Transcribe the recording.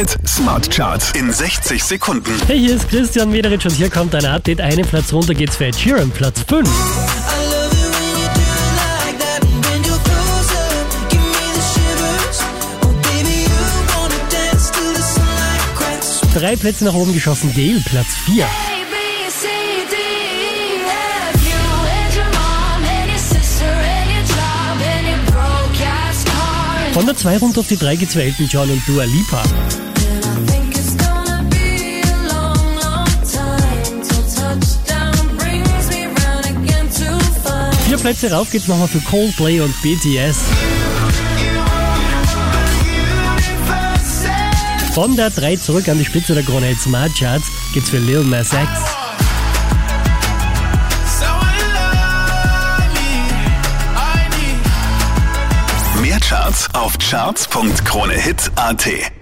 Hit Smart Charts in 60 Sekunden. Hey, hier ist Christian Mederitsch und hier kommt ein Update. Einen Platz runter geht's für Ed Sheeran, Platz 5. Drei Plätze nach oben geschossen, Gail, Platz 4. Von der 2 runter auf die 3 geht's für Elton John und Dua Lipa. Plätze rauf geht's nochmal für Coldplay und BTS. Von der 3 zurück an die Spitze der Krone Hit Smart Charts geht's für Lil Nas X. Mehr Charts auf charts.kronehit.at.